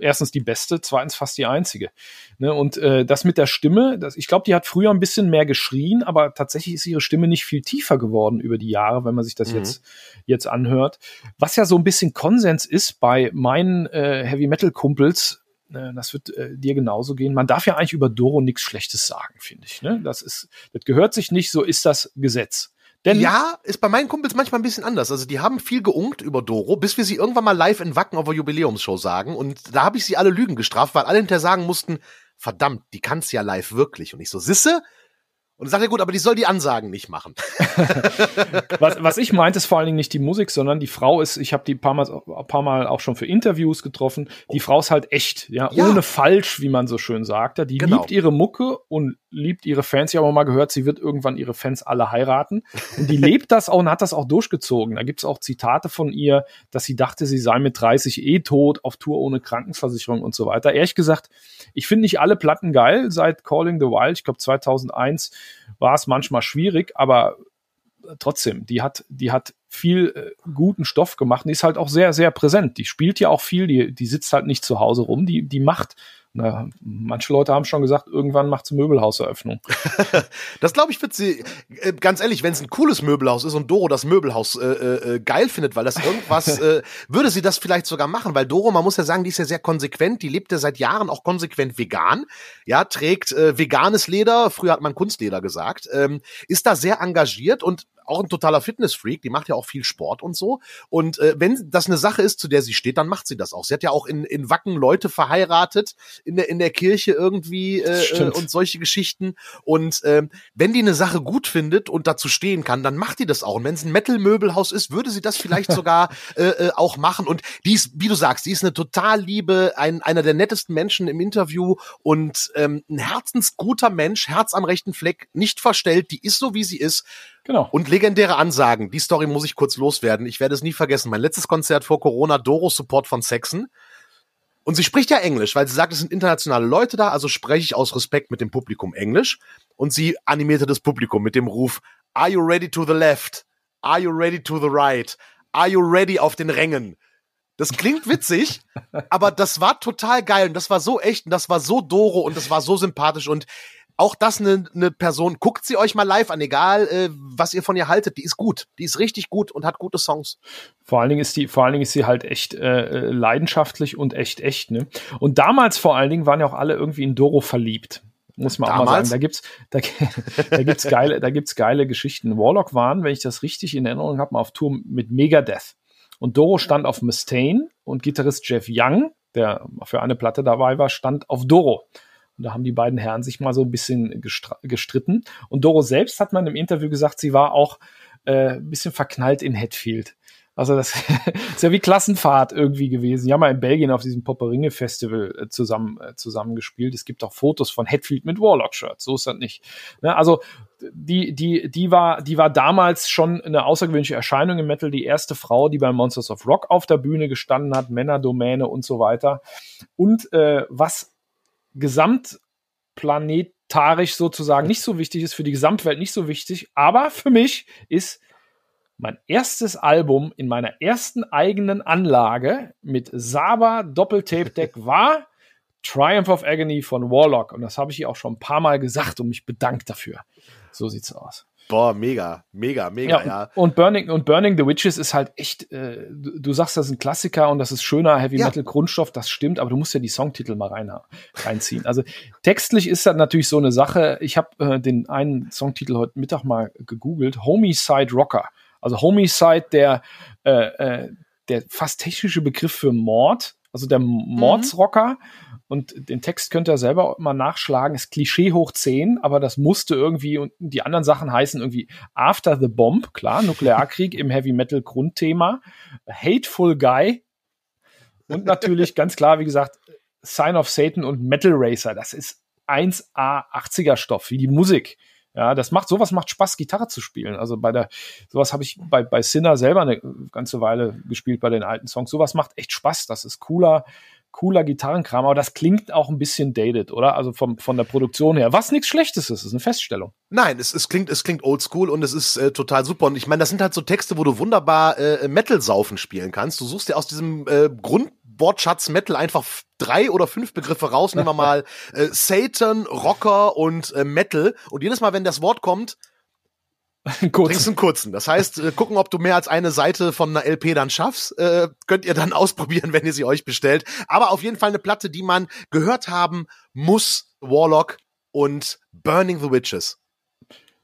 erstens die beste, zweitens fast die einzige. Ne? Und äh, das mit der Stimme, das, ich glaube, die hat früher ein bisschen mehr geschrien, aber tatsächlich ist ihre Stimme nicht viel tiefer geworden über die Jahre, wenn man sich das mhm. jetzt, jetzt anhört. Was ja so ein bisschen Konsens ist bei meinen äh, Heavy Metal Kumpels, äh, das wird äh, dir genauso gehen. Man darf ja eigentlich über Doro nichts Schlechtes sagen, finde ich. Ne? Das ist, das gehört sich nicht, so ist das Gesetz. Denn ja, ist bei meinen Kumpels manchmal ein bisschen anders. Also die haben viel geunkt über Doro, bis wir sie irgendwann mal live in Wacken auf der Jubiläumsshow sagen. Und da habe ich sie alle Lügen gestraft, weil alle hinterher sagen mussten, verdammt, die kann's ja live wirklich. Und ich so, sisse, und sagt er, gut, aber die soll die Ansagen nicht machen. was, was ich meinte, ist vor allen Dingen nicht die Musik, sondern die Frau ist, ich habe die paar Mal, ein paar Mal auch schon für Interviews getroffen, die Frau ist halt echt, ja, ja. ohne falsch, wie man so schön sagt. Die genau. liebt ihre Mucke und liebt ihre Fans. Ich habe mal gehört, sie wird irgendwann ihre Fans alle heiraten. Und die lebt das auch und hat das auch durchgezogen. Da gibt's auch Zitate von ihr, dass sie dachte, sie sei mit 30 eh tot, auf Tour ohne Krankenversicherung und so weiter. Ehrlich gesagt, ich finde nicht alle Platten geil seit Calling the Wild. Ich glaube 2001 war es manchmal schwierig, aber trotzdem, die hat, die hat viel äh, guten Stoff gemacht und ist halt auch sehr, sehr präsent. Die spielt ja auch viel, die, die sitzt halt nicht zu Hause rum, die, die macht na, manche Leute haben schon gesagt, irgendwann macht sie Möbelhauseröffnung. das glaube ich wird sie, äh, ganz ehrlich, wenn es ein cooles Möbelhaus ist und Doro das Möbelhaus äh, äh, geil findet, weil das irgendwas, äh, würde sie das vielleicht sogar machen, weil Doro, man muss ja sagen, die ist ja sehr konsequent, die lebt ja seit Jahren auch konsequent vegan, ja, trägt äh, veganes Leder, früher hat man Kunstleder gesagt, ähm, ist da sehr engagiert und auch ein totaler Fitnessfreak, die macht ja auch viel Sport und so. Und äh, wenn das eine Sache ist, zu der sie steht, dann macht sie das auch. Sie hat ja auch in, in Wacken Leute verheiratet, in der, in der Kirche irgendwie äh, äh und solche Geschichten. Und äh, wenn die eine Sache gut findet und dazu stehen kann, dann macht die das auch. Und wenn es ein Metal-Möbelhaus ist, würde sie das vielleicht sogar äh, äh, auch machen. Und die ist, wie du sagst, die ist eine total liebe, ein, einer der nettesten Menschen im Interview und ähm, ein herzensguter Mensch, Herz am rechten Fleck, nicht verstellt, die ist so, wie sie ist. Genau. Und legendäre Ansagen. Die Story muss ich kurz loswerden. Ich werde es nie vergessen. Mein letztes Konzert vor Corona, Doro Support von Saxon. Und sie spricht ja Englisch, weil sie sagt, es sind internationale Leute da, also spreche ich aus Respekt mit dem Publikum Englisch. Und sie animierte das Publikum mit dem Ruf, Are you ready to the left? Are you ready to the right? Are you ready auf den Rängen? Das klingt witzig, aber das war total geil und das war so echt und das war so Doro und das war so sympathisch und auch das eine ne Person, guckt sie euch mal live an, egal äh, was ihr von ihr haltet, die ist gut, die ist richtig gut und hat gute Songs. Vor allen Dingen ist die, vor allen Dingen ist sie halt echt äh, äh leidenschaftlich und echt echt, ne? Und damals vor allen Dingen waren ja auch alle irgendwie in Doro verliebt. Muss man Damals? auch mal sagen. Da gibt's, da, da gibt's geile, da gibt's geile Geschichten. Warlock waren, wenn ich das richtig in Erinnerung habe, mal auf Tour mit Megadeth. Und Doro stand auf Mustaine und Gitarrist Jeff Young, der für eine Platte dabei war, stand auf Doro. Und da haben die beiden Herren sich mal so ein bisschen gestritten. Und Doro selbst hat man im Interview gesagt, sie war auch äh, ein bisschen verknallt in Hatfield. Also das ist ja wie Klassenfahrt irgendwie gewesen. Die haben mal in Belgien auf diesem Popperinge Festival äh, zusammen äh, zusammen gespielt. Es gibt auch Fotos von Hatfield mit Warlock-Shirts. So ist das nicht. Ne? Also die die die war die war damals schon eine außergewöhnliche Erscheinung im Metal. Die erste Frau, die bei Monsters of Rock auf der Bühne gestanden hat, Männerdomäne und so weiter. Und äh, was gesamtplanetarisch sozusagen nicht so wichtig ist für die Gesamtwelt nicht so wichtig, aber für mich ist mein erstes Album in meiner ersten eigenen Anlage mit Saba Doppeltape Deck war Triumph of Agony von Warlock. Und das habe ich hier auch schon ein paar Mal gesagt und mich bedankt dafür. So sieht's aus. Boah, mega, mega, mega, ja. ja. Und Burning, und Burning the Witches ist halt echt, äh, du, du, sagst, das ist ein Klassiker und das ist schöner Heavy Metal Grundstoff, das stimmt, aber du musst ja die Songtitel mal rein, reinziehen. Also textlich ist das natürlich so eine Sache. Ich habe äh, den einen Songtitel heute Mittag mal gegoogelt, Homicide Rocker. Also Homicide, der, äh, äh, der fast technische Begriff für Mord, also der Mordsrocker. Mhm. Und den Text könnt ihr selber mal nachschlagen. Ist Klischee hoch 10, aber das musste irgendwie und die anderen Sachen heißen irgendwie After the Bomb, klar, Nuklearkrieg im Heavy Metal Grundthema, Hateful Guy und natürlich ganz klar, wie gesagt, Sign of Satan und Metal Racer. Das ist 1A 80er Stoff, wie die Musik. Ja, das macht, sowas macht Spaß, Gitarre zu spielen. Also bei der, sowas habe ich bei, bei Sinner selber eine ganze Weile gespielt bei den alten Songs. Sowas macht echt Spaß. Das ist cooler, cooler Gitarrenkram, aber das klingt auch ein bisschen dated, oder? Also vom, von der Produktion her. Was nichts Schlechtes ist, ist eine Feststellung. Nein, es, es klingt, es klingt oldschool und es ist äh, total super. Und ich meine, das sind halt so Texte, wo du wunderbar äh, Metal-Saufen spielen kannst. Du suchst dir aus diesem äh, Grund Wortschatz Metal einfach drei oder fünf Begriffe raus. Nehmen wir mal äh, Satan, Rocker und äh, Metal. Und jedes Mal, wenn das Wort kommt, trinkst du einen kurzen. Das heißt, äh, gucken, ob du mehr als eine Seite von einer LP dann schaffst. Äh, könnt ihr dann ausprobieren, wenn ihr sie euch bestellt. Aber auf jeden Fall eine Platte, die man gehört haben muss. Warlock und Burning the Witches.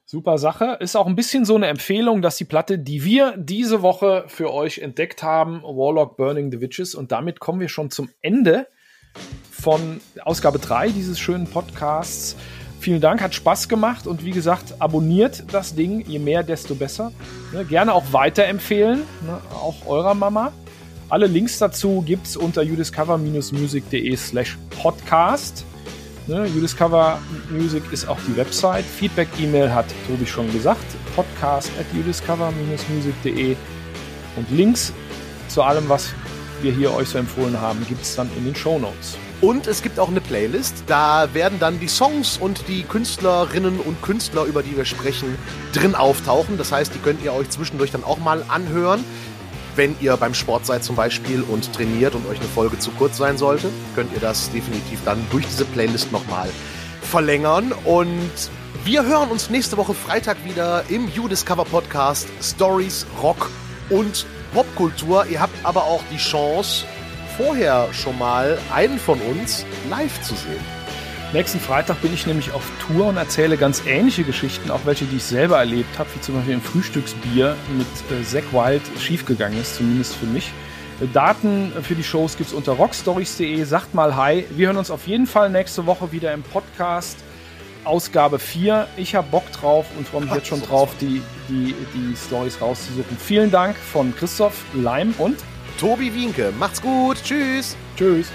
Super Sache. Ist auch ein bisschen so eine Empfehlung, dass die Platte, die wir diese Woche für euch entdeckt haben, Warlock Burning the Witches. Und damit kommen wir schon zum Ende von Ausgabe 3 dieses schönen Podcasts. Vielen Dank, hat Spaß gemacht und wie gesagt, abonniert das Ding, je mehr, desto besser. Ne, gerne auch weiterempfehlen, ne, auch eurer Mama. Alle Links dazu gibt es unter udiscover-music.de slash podcast. Ne? Udiscover Music ist auch die Website. Feedback-E-Mail hat Tobi schon gesagt. Podcast at udiscover-music.de und Links zu allem, was wir hier euch so empfohlen haben, gibt es dann in den Show Notes. Und es gibt auch eine Playlist. Da werden dann die Songs und die Künstlerinnen und Künstler, über die wir sprechen, drin auftauchen. Das heißt, die könnt ihr euch zwischendurch dann auch mal anhören. Wenn ihr beim Sport seid zum Beispiel und trainiert und euch eine Folge zu kurz sein sollte, könnt ihr das definitiv dann durch diese Playlist nochmal verlängern. Und wir hören uns nächste Woche Freitag wieder im You Discover Podcast Stories, Rock und Popkultur. Ihr habt aber auch die Chance, vorher schon mal einen von uns live zu sehen. Nächsten Freitag bin ich nämlich auf Tour und erzähle ganz ähnliche Geschichten, auch welche, die ich selber erlebt habe, wie zum Beispiel ein Frühstücksbier mit äh, Zack Wild schiefgegangen ist, zumindest für mich. Daten für die Shows gibt es unter rockstories.de. Sagt mal Hi. Wir hören uns auf jeden Fall nächste Woche wieder im Podcast. Ausgabe 4. Ich habe Bock drauf und freue mich jetzt schon drauf, die, die, die Stories rauszusuchen. Vielen Dank von Christoph Leim und Tobi Wienke. Macht's gut. Tschüss. Tschüss.